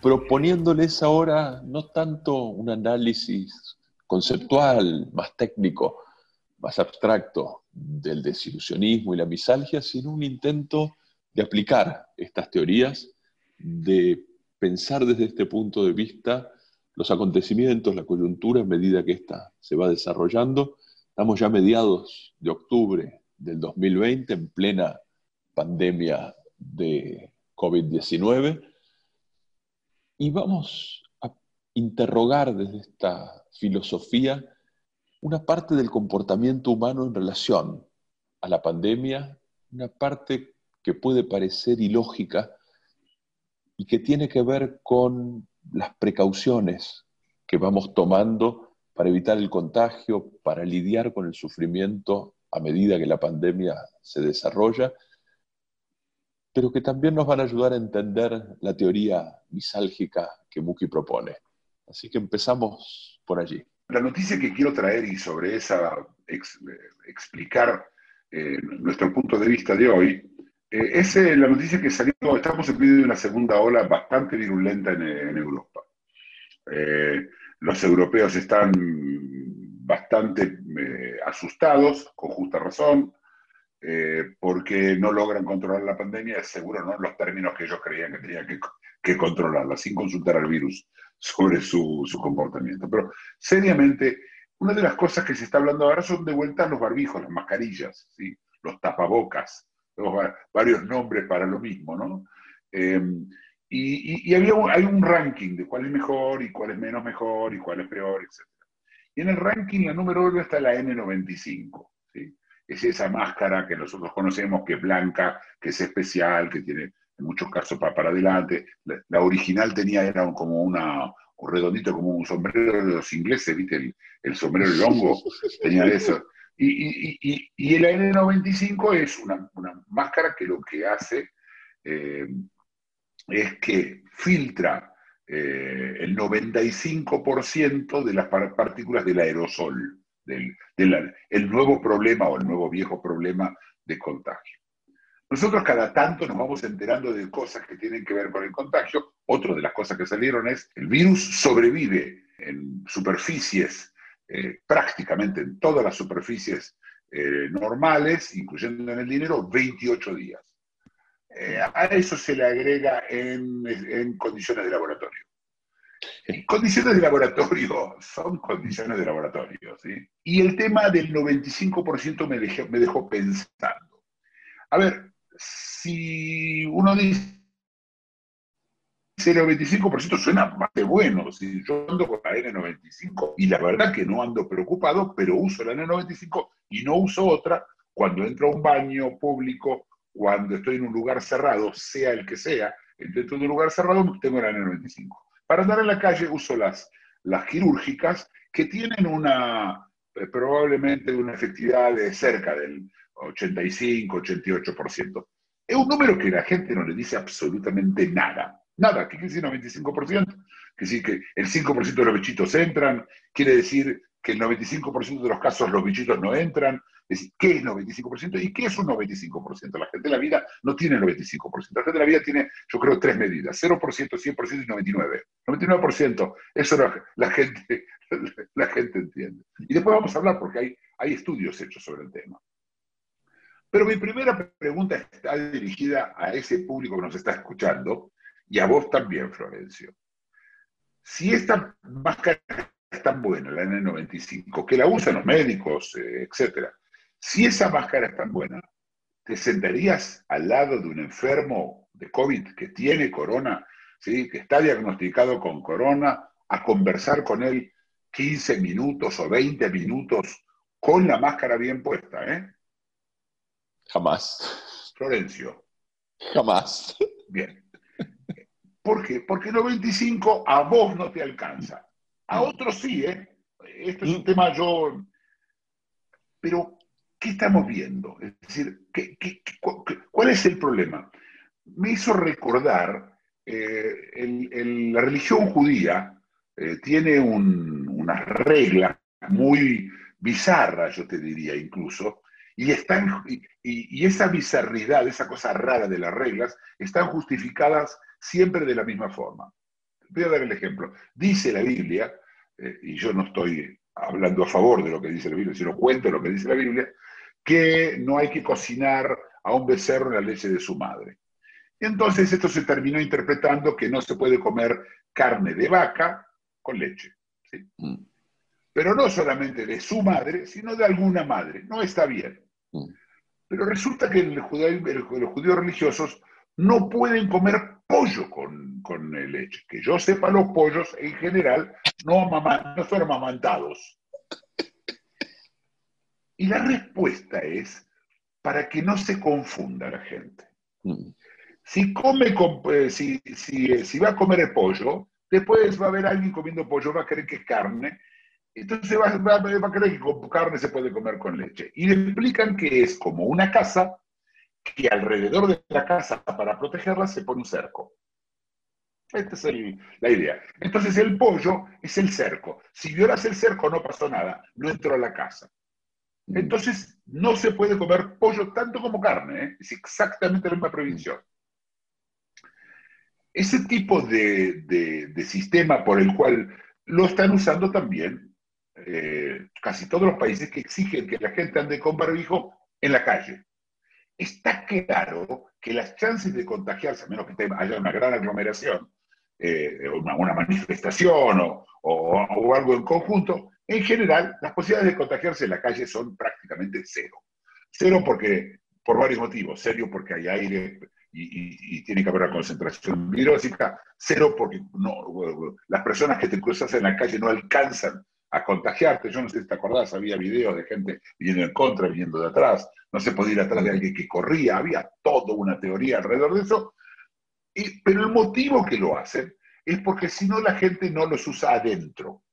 proponiéndoles ahora no tanto un análisis conceptual, más técnico, más abstracto del desilusionismo y la misalgia, sino un intento de aplicar estas teorías, de pensar desde este punto de vista los acontecimientos, la coyuntura en medida que ésta se va desarrollando. Estamos ya a mediados de octubre del 2020, en plena pandemia de COVID-19, y vamos a interrogar desde esta filosofía una parte del comportamiento humano en relación a la pandemia, una parte que puede parecer ilógica y que tiene que ver con las precauciones que vamos tomando para evitar el contagio, para lidiar con el sufrimiento a medida que la pandemia se desarrolla pero que también nos van a ayudar a entender la teoría misálgica que Muki propone. Así que empezamos por allí. La noticia que quiero traer y sobre esa explicar eh, nuestro punto de vista de hoy eh, es eh, la noticia que salió, estamos en medio de una segunda ola bastante virulenta en, Europa. los europeos están bastante asustados, con justa razón, eh, porque no logran controlar la pandemia, seguro no en los términos que ellos creían que tenían que, controlarla, sin consultar al virus sobre su, comportamiento. Pero seriamente, una de las cosas que se está hablando ahora son de vuelta los barbijos, las mascarillas, ¿sí? los tapabocas, varios nombres para lo mismo, ¿no? Em, y, había hay un ranking de cuál es mejor y cuál es menos mejor y cuál es peor, etc. Y en el ranking la número uno está la N95 es esa máscara que nosotros conocemos, que es blanca, que es especial, que tiene en muchos casos para, adelante. La, original tenía, era como una, un redondito, como un sombrero de los ingleses, ¿viste? El, sombrero del hongo, tenía eso. Y, y, y, el N95 es una, máscara que lo que hace eh, es que filtra eh, el 95% de las partículas del aerosol del, el nuevo problema o el nuevo viejo problema de contagio. Nosotros cada tanto nos vamos enterando de cosas que tienen que ver con el contagio. Otra de las cosas que salieron es el virus sobrevive en superficies, eh, prácticamente en todas las superficies eh, normales, incluyendo en el dinero, 28 días. Eh, a eso se le agrega en condiciones de laboratorio. Condiciones de laboratorio, son condiciones de laboratorio, ¿sí? Y el tema del 95% me, me dejó pensando. A ver, si uno dice el 95% suena de bueno. Si yo ando con la N95 y la verdad que no ando preocupado, pero uso la N95 y no uso otra cuando entro a un baño público, cuando estoy en un lugar cerrado, sea el que sea, dentro de un lugar cerrado tengo la N95. Para andar en la calle uso las, las quirúrgicas que tienen una, eh, probablemente una efectividad de cerca del 85-88%. Es un número que la gente no le dice absolutamente nada. Nada, ¿qué quiere decir 95%? Que sí que el 5% de los bichitos entran, quiere decir que el 95% de los casos los bichitos no entran, es decir, ¿qué es 95%? ¿Y qué es un 95%? La gente de la vida no tiene 95%. La gente de la vida tiene, yo creo, tres medidas. 0%, 100% y 99%. 99%. Eso la, gente, la gente entiende. Y después vamos a hablar porque hay, hay estudios hechos sobre el tema. Pero mi primera pregunta está dirigida a ese público que nos está escuchando y a vos también, Florencio. Si esta máscara es tan buena, la N95, que la usan los médicos, eh, etcétera, si esa máscara es tan buena, ¿te sentarías al lado de un enfermo de COVID que tiene corona, ¿sí? que está diagnosticado con corona, a conversar con él 15 minutos o 20 minutos con la máscara bien puesta? ¿eh? Jamás. Florencio. Jamás. Bien. ¿Por qué? Porque 95 a vos no te alcanza. A otros sí, ¿eh? Esto es un mm. tema yo... Pero ¿qué estamos viendo? Es decir, cuál es el problema? me hizo recordar eh, la religión judía eh, tiene unas reglas muy bizarras, yo te diría incluso, y, están, y, esa bizarridad, esa cosa rara de las reglas, están justificadas siempre de la misma forma. Voy a dar el ejemplo. Dice la Biblia, eh, y yo no estoy hablando a favor de lo que dice la Biblia, sino cuento lo que dice la Biblia, que no hay que cocinar a un becerro en la leche de su madre. Entonces esto se terminó interpretando que no se puede comer carne de vaca con leche. Mm. Pero no solamente de su madre, sino de alguna madre. No está bien. Mm. Pero resulta que los judíos religiosos no pueden comer pollo con, leche. Que yo sepa, los pollos en general no, no son amamantados. Y la respuesta es para que no se confunda la gente. Mm. Si, come, eh, si, eh, si, va a comer el pollo, después va a haber alguien comiendo pollo, va a creer que es carne, entonces va, va, a creer que con carne se puede comer con leche. Y le explican que es como una casa, que alrededor de la casa, para protegerla, se pone un cerco. Esta es la idea. Entonces el pollo es el cerco. Si violas el cerco no pasó nada, no entró a la casa. Mm. Entonces no se puede comer pollo tanto como carne, ¿eh? es exactamente la misma prohibición. Ese tipo de, sistema por el cual lo están usando también eh, casi todos los países que exigen que la gente ande con barbijo en la calle. Está claro que las chances de contagiarse, a menos que haya una gran aglomeración, eh, una, manifestación o, algo en conjunto, en general las posibilidades de contagiarse en la calle son prácticamente cero. Cero porque, por varios motivos. Cero porque hay aire y, tiene que haber una concentración virósica, cero porque no, las personas que te cruzas en la calle no alcanzan a contagiarte. Yo no sé si te acordás, había videos de gente viniendo en contra, viniendo de atrás, no se podía ir atrás de alguien que corría, había toda una teoría alrededor de eso. Pero el motivo que lo hacen es porque si no la gente no los usa adentro,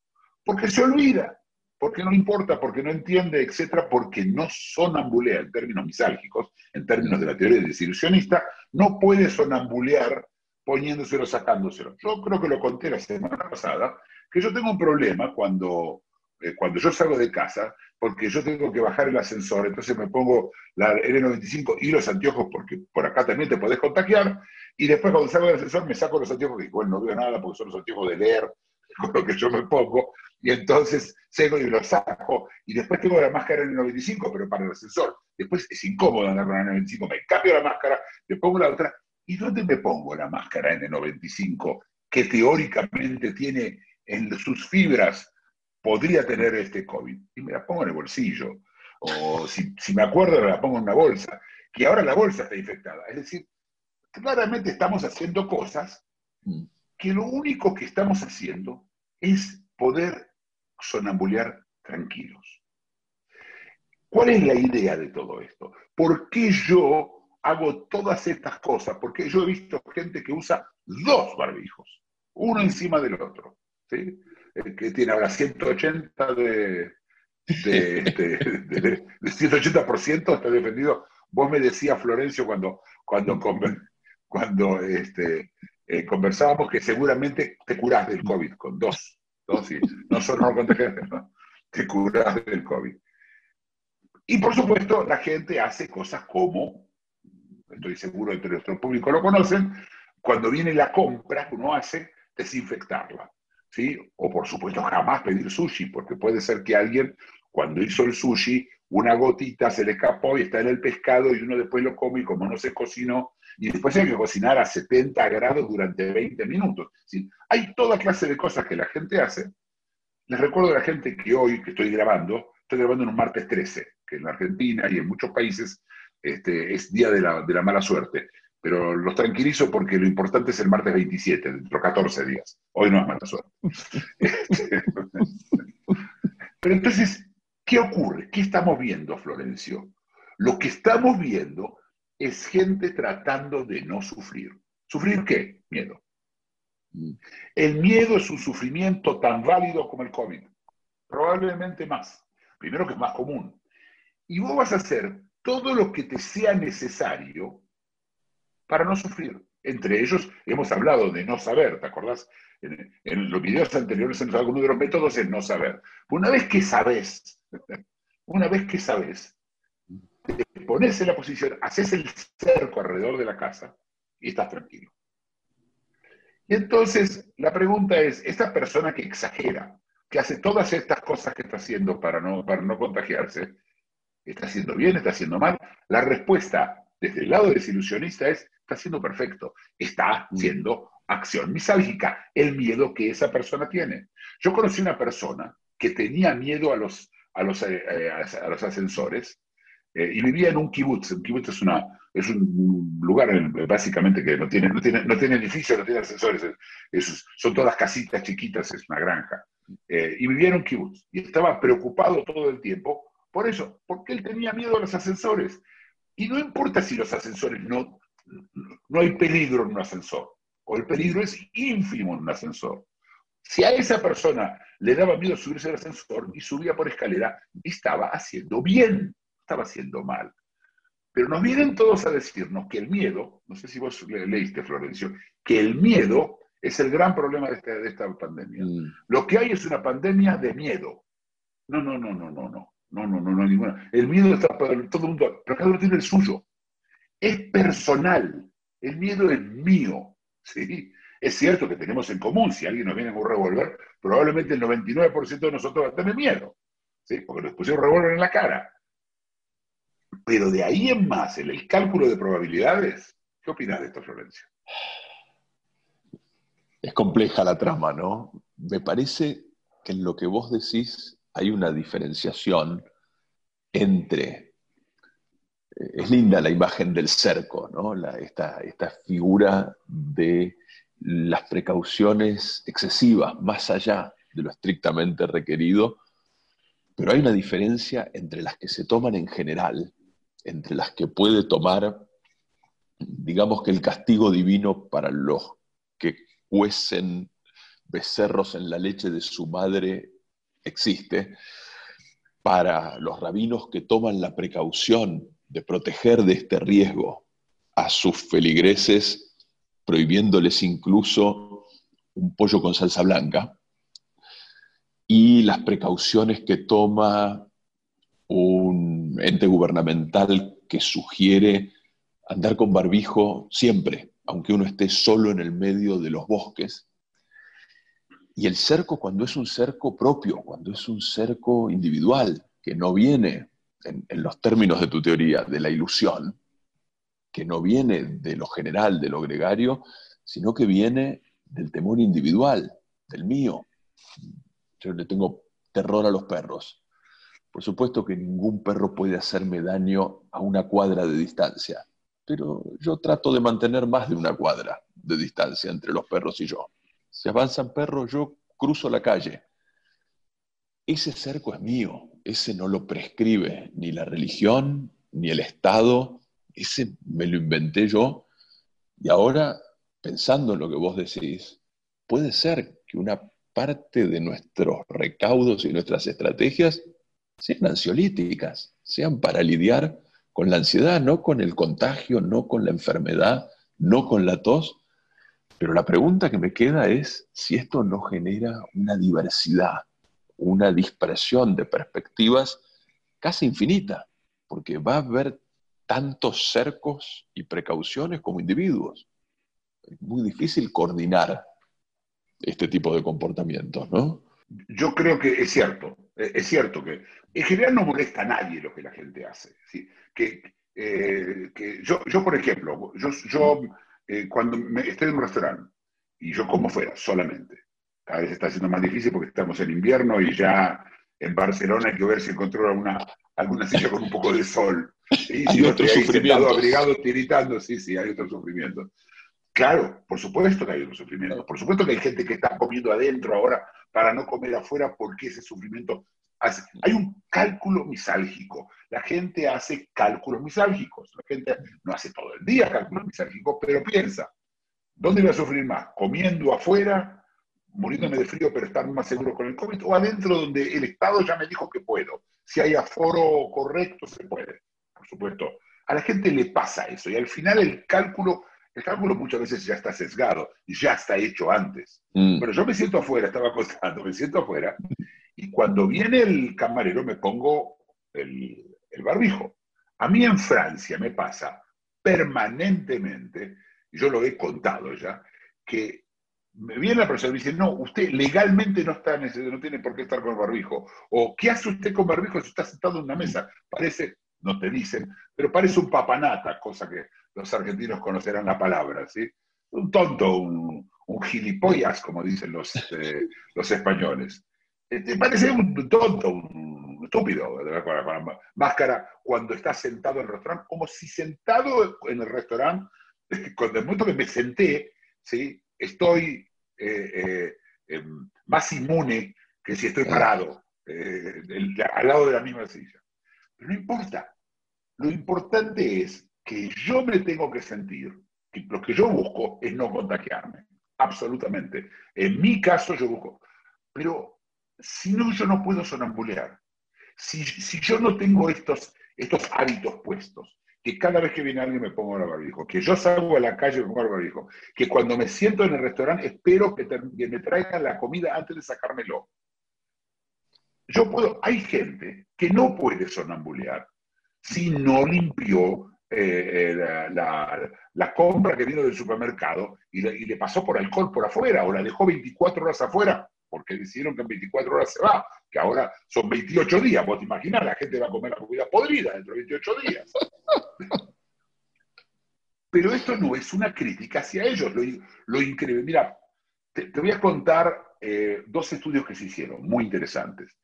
porque se olvida porque no importa, porque no entiende, etcétera, porque no sonambulea en términos misálgicos, en términos de la teoría desilusionista, no puede sonambulear poniéndoselo, sacándoselo. Yo creo que lo conté la semana pasada, que yo tengo un problema cuando, eh, cuando yo salgo de casa, porque yo tengo que bajar el ascensor, entonces me pongo la N95 y los anteojos, porque por acá también te podés contagiar, y después cuando salgo del ascensor me saco los anteojos, y bueno, no veo nada porque son los anteojos de leer, con lo que yo me pongo, y entonces cego y lo saco, y después tengo la máscara en el 95, pero para el ascensor. Después es incómodo andar con el 95, me cambio la máscara, le pongo la otra. ¿Y dónde me pongo la máscara en el 95 que teóricamente tiene en sus fibras, podría tener este COVID? Y me la pongo en el bolsillo. O si, si me acuerdo, me la pongo en una bolsa. Que ahora la bolsa está infectada. Es decir, claramente estamos haciendo cosas que lo único que estamos haciendo es poder sonambulear tranquilos. ¿Cuál es la idea de todo esto? ¿Por qué yo hago todas estas cosas? Porque yo he visto gente que usa dos barbijos, uno encima del otro, ¿sí? que tiene ahora 180 de, de, de, 180% está defendido. Vos me decías, Florencio, cuando, cuando, cuando este, eh, conversábamos que seguramente te curás del COVID con dos dosis, no solo no ¿no? te curás del COVID. Y por supuesto, la gente hace cosas como, estoy seguro entre nuestro público lo conocen, cuando viene la compra, uno hace desinfectarla. ¿sí? O por supuesto, jamás pedir sushi, porque puede ser que alguien, cuando hizo el sushi, una gotita se le escapó y está en el pescado y uno después lo come y como no se cocinó, y después hay que cocinar a 70 grados durante 20 minutos. ¿sí? Hay toda clase de cosas que la gente hace. Les recuerdo a la gente que hoy, que estoy grabando, estoy grabando en un martes 13, que en Argentina y en muchos países este, es día de la, de la mala suerte. Pero los tranquilizo porque lo importante es el martes 27, dentro de 14 días. Hoy no es mala suerte. Pero entonces, ¿qué ocurre? ¿Qué estamos viendo, Florencio? Lo que estamos viendo es gente tratando de no sufrir. ¿Sufrir qué? Miedo. El miedo es un sufrimiento tan válido como el COVID. Probablemente más. Primero que es más común. Y vos vas a hacer todo lo que te sea necesario para no sufrir. Entre ellos hemos hablado de no saber, ¿te acordás? En, los videos anteriores, en algunos de los métodos es no saber. Una vez que sabes, una vez que sabes, te pones en la posición, haces el cerco alrededor de la casa y estás tranquilo. Y entonces la pregunta es, esta persona que exagera, que hace todas estas cosas que está haciendo para no, para no contagiarse, ¿está haciendo bien, está haciendo mal? La respuesta desde el lado desilusionista es, está haciendo perfecto, está haciendo acción misálgica, el miedo que esa persona tiene. Yo conocí una persona que tenía miedo a los, a los, eh, eh, a los ascensores eh, y vivía en un kibutz. Un kibutz es, una, es un lugar básicamente que no tiene, no tiene, no tiene edificios, no tiene ascensores, son todas casitas chiquitas, es una granja. y vivía en un kibutz y estaba preocupado todo el tiempo por eso, porque él tenía miedo a los ascensores. Y no importa si los ascensores no, no hay peligro en un ascensor o el peligro es ínfimo en un ascensor. Si a esa persona le daba miedo subirse al ascensor y subía por escalera, estaba haciendo bien, estaba haciendo mal. Pero nos vienen todos a decirnos que el miedo, no sé si vos leíste, Florencio, que el miedo es el gran problema de esta, pandemia. Mm. Lo que hay es una pandemia de miedo. No, no, no, no, no, no. No, no, no, no hay ninguna. El miedo está para todo el mundo, pero cada uno tiene el suyo. Es personal. El miedo es mío. ¿sí? Es cierto que tenemos en común, si alguien nos viene con un revólver, probablemente el 99% de nosotros va a tener miedo, ¿sí? porque nos pusieron revólver en la cara. Pero de ahí en más, en el cálculo de probabilidades, ¿qué opinas de esto, Florencia? Es compleja la trama, ¿no? Me parece que en lo que vos decís hay una diferenciación entre es linda la imagen del cerco, ¿no? esta, figura de las precauciones excesivas, más allá de lo estrictamente requerido, pero hay una diferencia entre las que se toman en general, entre las que puede tomar, digamos que el castigo divino para los que cuecen becerros en la leche de su madre existe, para los rabinos que toman la precaución de proteger de este riesgo a sus feligreses, prohibiéndoles incluso un pollo con salsa blanca, y las precauciones que toma un ente gubernamental que sugiere andar con barbijo siempre, aunque uno esté solo en el medio de los bosques. Y el cerco cuando es un cerco propio, cuando es un cerco individual, que no viene en, los términos de tu teoría, de la ilusión, que no viene de lo general, de lo gregario, sino que viene del temor individual, del mío. Yo le tengo terror a los perros. Por supuesto que ningún perro puede hacerme daño a una cuadra de distancia, pero yo trato de mantener más de una cuadra de distancia entre los perros y yo. Si avanzan perros, yo cruzo la calle. Ese cerco es mío, ese no lo prescribe ni la religión, ni el Estado, ese me lo inventé yo. Y ahora, pensando en lo que vos decís, puede ser que una parte de nuestros recaudos y nuestras estrategias sean ansiolíticas, sean para lidiar con la ansiedad, no con el contagio, no con la enfermedad, no con la tos. Pero la pregunta que me queda es si esto no genera una diversidad una dispersión de perspectivas casi infinita, porque va a haber tantos cercos y precauciones como individuos. Es muy difícil coordinar este tipo de comportamientos, ¿no? Yo creo que es cierto, es cierto que en general no molesta a nadie lo que la gente hace. Que, eh, yo, yo, por ejemplo, yo eh, cuando estoy en un restaurante y yo como fuera solamente, cada vez está siendo más difícil porque estamos en invierno y ya en Barcelona hay que ver si encontró una, alguna silla con un poco de sol. ¿sí? Hay otro sufrimiento. abrigado, tiritando, sí, sí, hay otro sufrimiento. Claro, por supuesto que hay otro sufrimiento. Por supuesto que hay gente que está comiendo adentro ahora para no comer afuera porque ese sufrimiento. Hay un cálculo misálgico. La gente hace cálculos misálgicos. La gente no hace todo el día cálculos misálgicos, pero piensa, ¿dónde voy a sufrir más? ¿Comiendo afuera muriéndome de frío, pero estar más seguro con el COVID, o adentro donde el Estado ya me dijo que puedo. Si hay aforo correcto, se puede, por supuesto. A la gente le pasa eso y al final el cálculo El cálculo muchas veces ya está sesgado y ya está hecho antes. Mm. Pero yo me siento afuera, estaba acostando, me siento afuera, y cuando viene el camarero me pongo el, el barbijo. A mí en Francia me pasa permanentemente, yo lo he contado ya, que me viene la persona y me dice, no, usted legalmente no, está no tiene por qué estar con el barbijo. O, ¿qué hace usted con barbijo si está sentado en una mesa? Parece, no te dicen, pero parece un papanata, cosa que los argentinos conocerán la palabra, ¿sí? Un tonto, un, gilipollas, como dicen los, eh, los españoles. Te parece un tonto, un estúpido, con la máscara, cuando está sentado en el restaurante, como si sentado en el restaurante, cuando el momento que me senté, ¿sí? estoy eh, eh, em, más inmune que si estoy parado al lado de la misma silla. Pero no importa. Lo importante es que yo me tengo que sentir, que lo que yo busco es no contagiarme, absolutamente. En mi caso yo busco, pero si no, yo no puedo sonambulear. Si, si yo no tengo estos, estos hábitos puestos, que cada vez que viene alguien me pongo el barbijo, que yo salgo a la calle y me pongo el barbijo, que cuando me siento en el restaurante espero que, me traigan la comida antes de sacármelo. Yo puedo, hay gente que no puede sonambulear si no limpió eh, eh, la, compra que vino del supermercado y le, pasó por alcohol por afuera o la dejó 24 horas afuera porque decidieron que en 24 horas se va, que ahora son 28 días. Vos te imaginás, la gente va a comer la comida podrida dentro de 28 días. Pero esto no es una crítica hacia ellos. Lo, increíble. Mira, te, voy a contar eh, dos estudios que se hicieron, muy interesantes.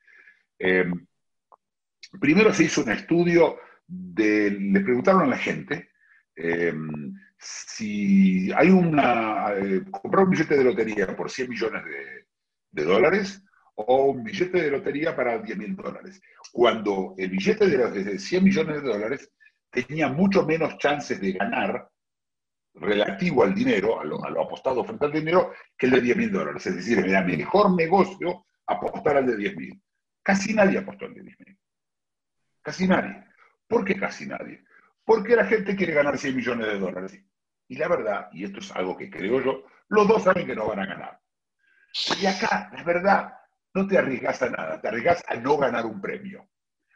primero se hizo un estudio le preguntaron a la gente em, si hay una, eh, comprar un billete de lotería por 100 millones de, dólares o un billete de lotería para 10 mil dólares. Cuando el billete de, 100 millones de dólares tenía mucho menos chances de ganar relativo al dinero, a lo, apostado frente al dinero, que el de 10 mil dólares. Es decir, era mejor negocio apostar al de 10 mil. Casi nadie apostó al de 10 mil. Casi nadie. ¿Por qué casi nadie? Porque la gente quiere ganar 100 millones de dólares. Y la verdad, y esto es algo que creo yo, los dos saben que no van a ganar. Y acá, la verdad, no te arriesgas a nada, te arriesgas a no ganar un premio.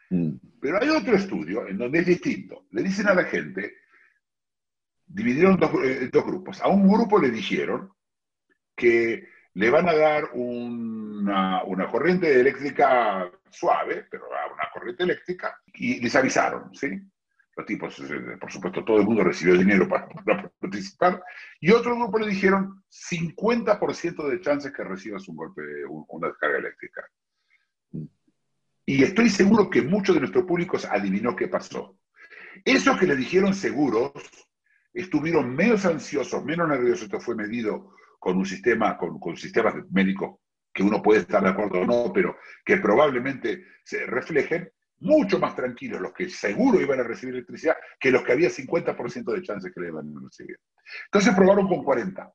Mm. Pero hay otro estudio en donde es distinto. Le dicen a la gente, dividieron dos, eh, dos grupos. A un grupo le dijeron que le van a dar una, una, corriente eléctrica suave, pero una corriente eléctrica, y les avisaron, ¿sí? Los tipos, eh, por supuesto, todo el mundo recibió dinero para, participar, y otro grupo le dijeron 50% de chances que recibas un golpe, una descarga eléctrica. Y estoy seguro que muchos de nuestros públicos adivinó qué pasó. Esos que le dijeron seguros estuvieron menos ansiosos, menos nerviosos, esto fue medido con un sistema, con, con sistemas médicos que uno puede estar de acuerdo o no, pero que probablemente se reflejen, mucho más tranquilos los que seguro iban a recibir electricidad que los que había 50% de chances que le iban a recibir. Entonces probaron con 40.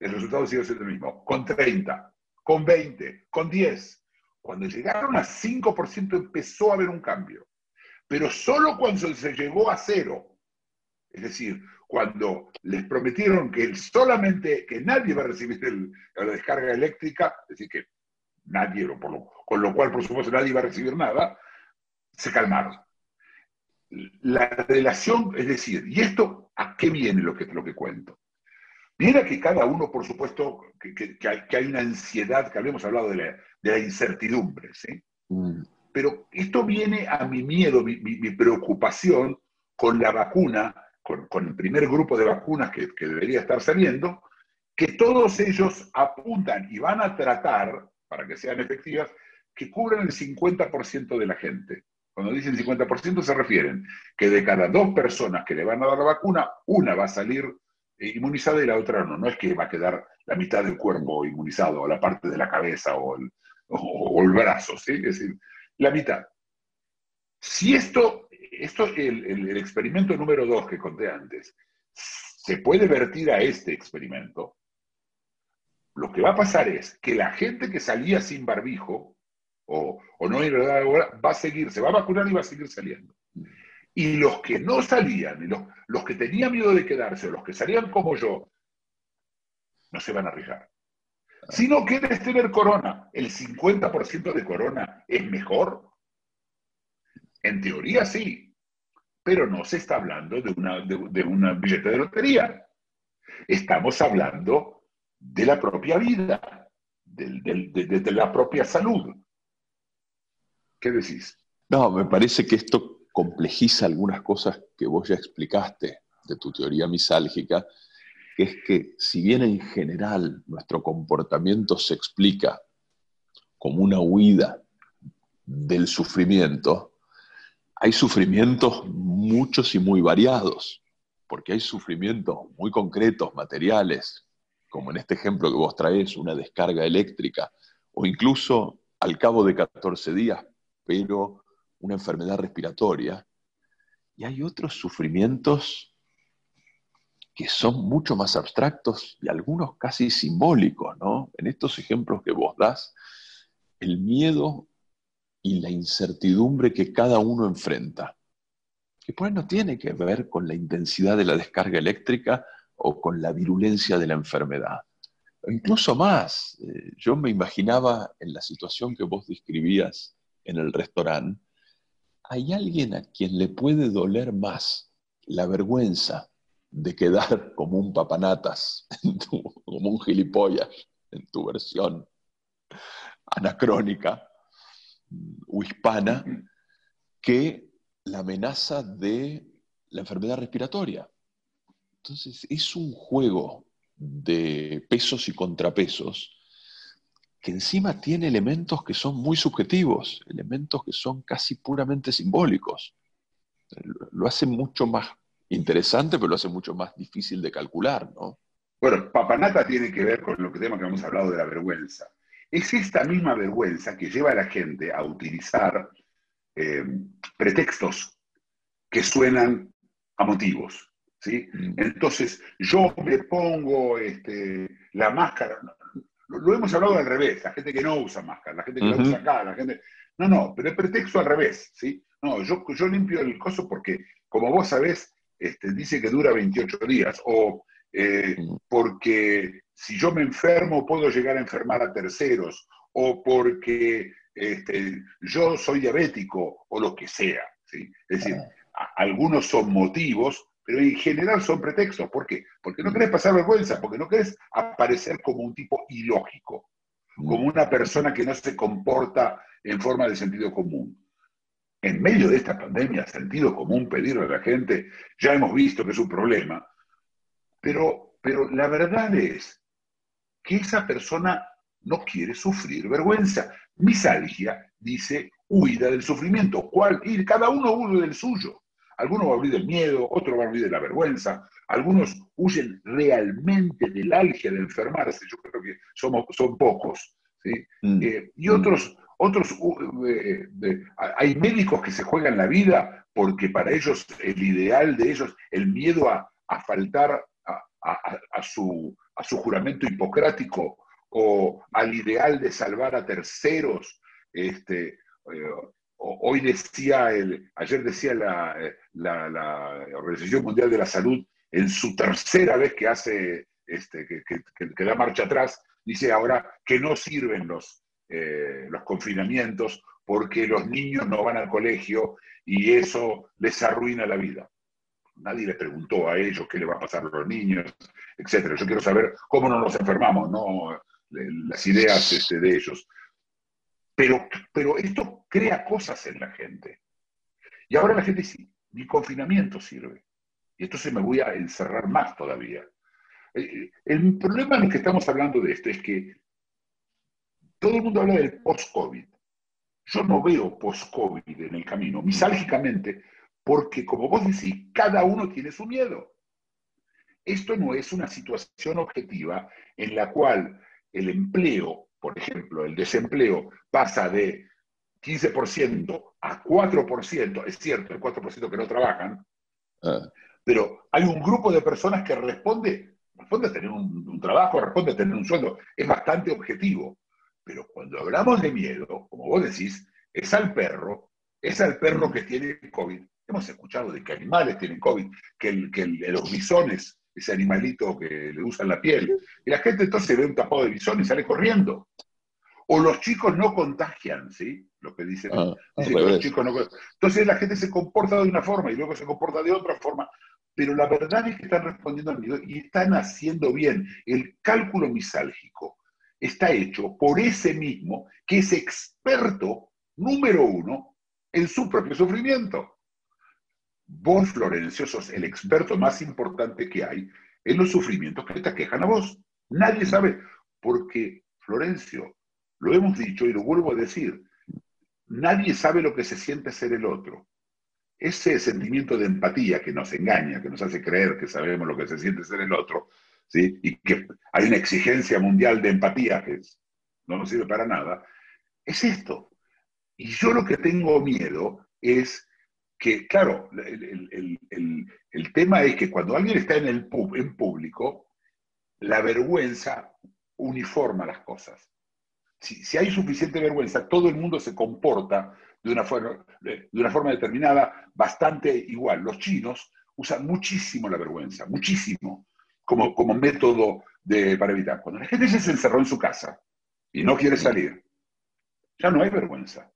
El resultado sigue siendo el mismo. Con 30, con 20, con 10. Cuando llegaron a 5% empezó a haber un cambio. Pero solo cuando se llegó a cero, es decir, cuando les prometieron que solamente, que nadie va a recibir la descarga eléctrica, es decir, que nadie, con lo cual, por supuesto, nadie va a recibir nada, se calmaron. La relación, es decir, ¿y esto a qué viene lo que, lo que cuento? Viene a que cada uno, por supuesto, que, hay, una ansiedad, que habíamos hablado de la, incertidumbre, ¿sí? Mm. Pero esto viene a mi miedo, mi preocupación con la vacuna con, el primer grupo de vacunas que, debería estar saliendo, que todos ellos apuntan y van a tratar, para que sean efectivas, que cubran el 50% de la gente. Cuando dicen 50% se refieren que de cada dos personas que le van a dar la vacuna, una va a salir inmunizada y la otra no. No es que va a quedar la mitad del cuerpo inmunizado, o la parte de la cabeza o el, o el brazo, ¿sí? Es decir, la mitad. Si esto esto, el, el, experimento número dos que conté antes, se puede vertir a este experimento, lo que va a pasar es que la gente que salía sin barbijo o, o no va a seguir, se va a vacunar y va a seguir saliendo. Y los que no salían, los, los que tenían miedo de quedarse, o los que salían como yo, no se van a arriesgar. Si no quieres tener corona, ¿el 50% de corona es mejor? En teoría sí, pero no se está hablando de una, de, una billete de lotería. Estamos hablando de la propia vida, de, la propia salud. ¿Qué decís? No, me parece que esto complejiza algunas cosas que vos ya explicaste de tu teoría misálgica que es que si bien en general nuestro comportamiento se explica como una huida del sufrimiento, hay sufrimientos muchos y muy variados, porque hay sufrimientos muy concretos, materiales, como en este ejemplo que vos traes, una descarga eléctrica, o incluso al cabo de 14 días, pero una enfermedad respiratoria. Y hay otros sufrimientos que son mucho más abstractos y algunos casi simbólicos, ¿no? En estos ejemplos que vos das, el miedo y la incertidumbre que cada uno enfrenta, que pues no tiene que ver con la intensidad de la descarga eléctrica o con la virulencia de la enfermedad. Incluso más, eh, yo me imaginaba en la situación que vos describías en el restaurante, hay alguien a quien le puede doler más la vergüenza de quedar como un papanatas, como un gilipollas en tu versión anacrónica o hispana, que la amenaza de la enfermedad respiratoria. Entonces, es un juego de pesos y contrapesos que encima tiene elementos que son muy subjetivos, elementos que son casi puramente simbólicos. Lo hace mucho más interesante, pero lo hace mucho más difícil de calcular, ¿no? Bueno, papanata tiene que ver con lo que tema que hemos hablado de la vergüenza. Es esta misma vergüenza que lleva a la gente a utilizar eh, pretextos que suenan a motivos. ¿Sí? Mm. Entonces, yo me pongo este, la máscara. Lo, hemos hablado al revés, la gente que no usa máscara, la gente que no usa acá, la gente. No, no, pero el pretexto al revés. ¿sí? No, yo, yo limpio el coso porque, como vos sabés, este, dice que dura 28 días, o eh, mm. porque si yo me enfermo puedo llegar a enfermar a terceros, o porque este, yo soy diabético, o lo que sea. ¿sí? Es decir, algunos son motivos, pero en general son pretextos. ¿Por qué? Porque no querés pasar vergüenza, porque no querés aparecer como un tipo ilógico, como una persona que no se comporta en forma de sentido común en medio de esta pandemia, sentido común pedirle a la gente, ya hemos visto que es un problema, pero, pero la verdad es que esa persona no quiere sufrir vergüenza. Misalgia dice huida del sufrimiento, ¿cuál? Y cada uno huye del suyo. Algunos va a huir del miedo, otros van a huir de la vergüenza, algunos huyen realmente del algia de enfermarse, yo creo que somos, son pocos, ¿sí? Mm. Eh, y otros otros, eh, hay médicos que se juegan la vida porque para ellos el ideal de ellos, el miedo a, faltar a, su, a su juramento hipocrático o al ideal de salvar a terceros. Este, eh, hoy decía, el, ayer decía la, la, Organización Mundial de la Salud, en su tercera vez que hace, este, que, da marcha atrás, dice ahora que no sirven los, eh, los confinamientos porque los niños no van al colegio y eso les arruina la vida. Nadie les preguntó a ellos qué le va a pasar a los niños, etc. Yo quiero saber cómo no nos enfermamos, no las ideas este, de ellos. Pero, pero esto crea cosas en la gente. Y ahora la gente dice, mi confinamiento sirve. Y entonces me voy a encerrar más todavía. Eh, el problema en el que estamos hablando de esto es que todo el mundo habla del post-COVID. Yo no veo post-COVID en el camino, misálgicamente, porque como vos decís, cada uno tiene su miedo. Esto no es una situación objetiva en la cual el empleo, por ejemplo, el desempleo pasa de 15% a 4%, es cierto, el 4% que no trabajan, ah. pero hay un grupo de personas que responde, responde a tener un, un, trabajo, responde a tener un sueldo, es bastante objetivo. Pero cuando hablamos de miedo, como vos decís, es al perro, es al perro que tiene COVID, Hemos escuchado de que animales tienen COVID, que, que los bisones, ese animalito que le usan la piel, y la gente entonces ve un tapado de bisón y sale corriendo. O los chicos no contagian, ¿sí? Lo que dicen, Ah, dicen al que los chicos no Entonces la gente se comporta de una forma y luego se comporta de otra forma. Pero la verdad es que están respondiendo al miedo y están haciendo bien. El cálculo misálgico está hecho por ese mismo que es experto número uno en su propio sufrimiento. Vos, Florencio, sos el experto más importante que hay en los sufrimientos que te aquejan a vos. Nadie sabe, porque, Florencio, lo hemos dicho y lo vuelvo a decir, nadie sabe lo que se siente ser el otro. Ese sentimiento de empatía que nos engaña, que nos hace creer que sabemos lo que se siente ser el otro, ¿sí? y que hay una exigencia mundial de empatía que no nos sirve para nada, es esto. Y yo lo que tengo miedo es que, claro, el, el- el- el- tema es que cuando alguien está en, el pub- en público, la vergüenza uniforma las cosas. Si, si hay suficiente vergüenza, todo el mundo se comporta de una, forma, de una forma determinada bastante igual. Los chinos usan muchísimo la vergüenza, muchísimo, como, como método de, para evitar. Cuando la gente se encerró en su casa y no quiere salir, ya no hay vergüenza.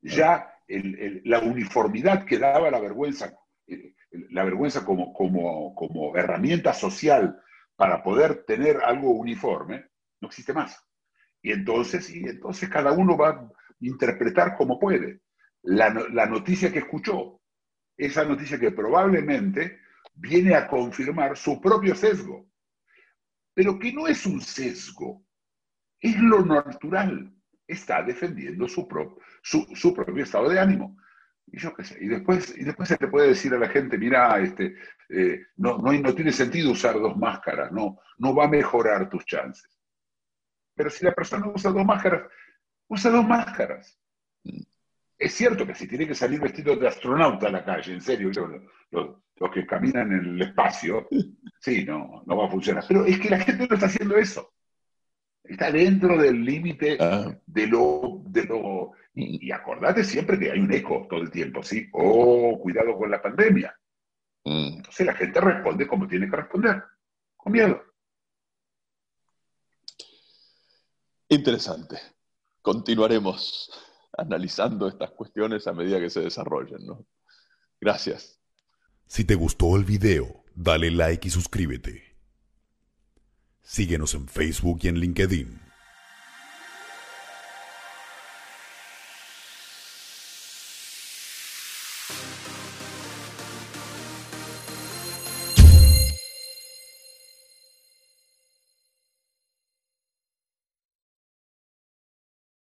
Ya el- el- la uniformidad que daba la vergüenza, eh, la vergüenza como, como, como herramienta social para poder tener algo uniforme, no existe más. Y entonces, y entonces cada uno va a interpretar como puede. La, la noticia que escuchó, esa noticia que probablemente viene a confirmar su propio sesgo, pero que no es un sesgo, es lo natural. Está defendiendo su, pro- su, su propio estado de ánimo. Y yo qué sé. Y después, y después se te puede decir a la gente, mira, este, eh, no, no, no tiene sentido usar dos máscaras, no, no va a mejorar tus chances. Pero si la persona usa dos máscaras, usa dos máscaras. Es cierto que si tiene que salir vestido de astronauta a la calle, en serio, los, los- los que caminan en el espacio, sí, no, no va a funcionar. Pero es que la gente no está haciendo eso. Está dentro del límite Ah, de lo, de lo y, y acordate siempre que hay un eco todo el tiempo, ¿sí? Oh, cuidado con la pandemia. mm. Entonces la gente responde como tiene que responder, con miedo. Interesante. Continuaremos analizando estas cuestiones a medida que se desarrollen, ¿no? Gracias. Si te gustó el video, dale like y suscríbete. Síguenos en Facebook y en LinkedIn.